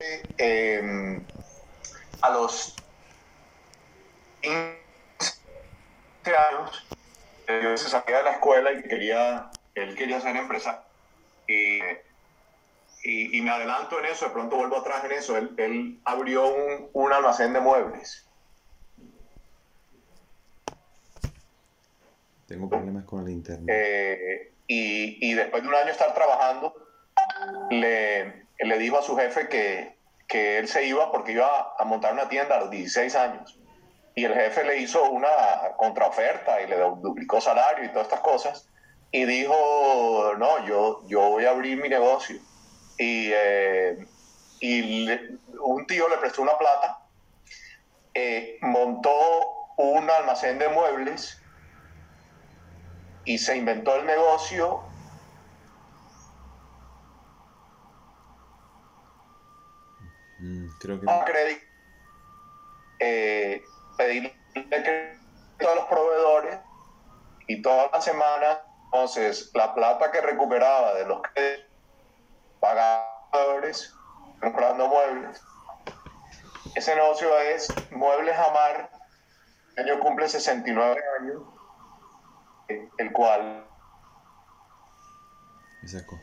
eh, a los 15 años, él se salía de la escuela y quería, él quería ser empresario. Y, y, y, me adelanto en eso, de pronto vuelvo atrás en eso. Él, él abrió un, un, almacén de muebles. Tengo problemas con el internet. Eh, y, y, después de un año estar trabajando, le, le dijo a su jefe que, que él se iba porque iba a montar una tienda a los 16 años. Y el jefe le hizo una contraoferta y le duplicó salario y todas estas cosas. Y dijo, no, yo, yo voy a abrir mi negocio. Y, eh, y un tío le prestó una plata, eh, montó un almacén de muebles y se inventó el negocio Mm, creo que... a crédito, eh, pedirle crédito a los proveedores y todas las semanas, entonces, la plata que recuperaba de los que pagadores comprando muebles. Ese negocio es Muebles Amar, el año cumple 69 años, el cual Me sacó.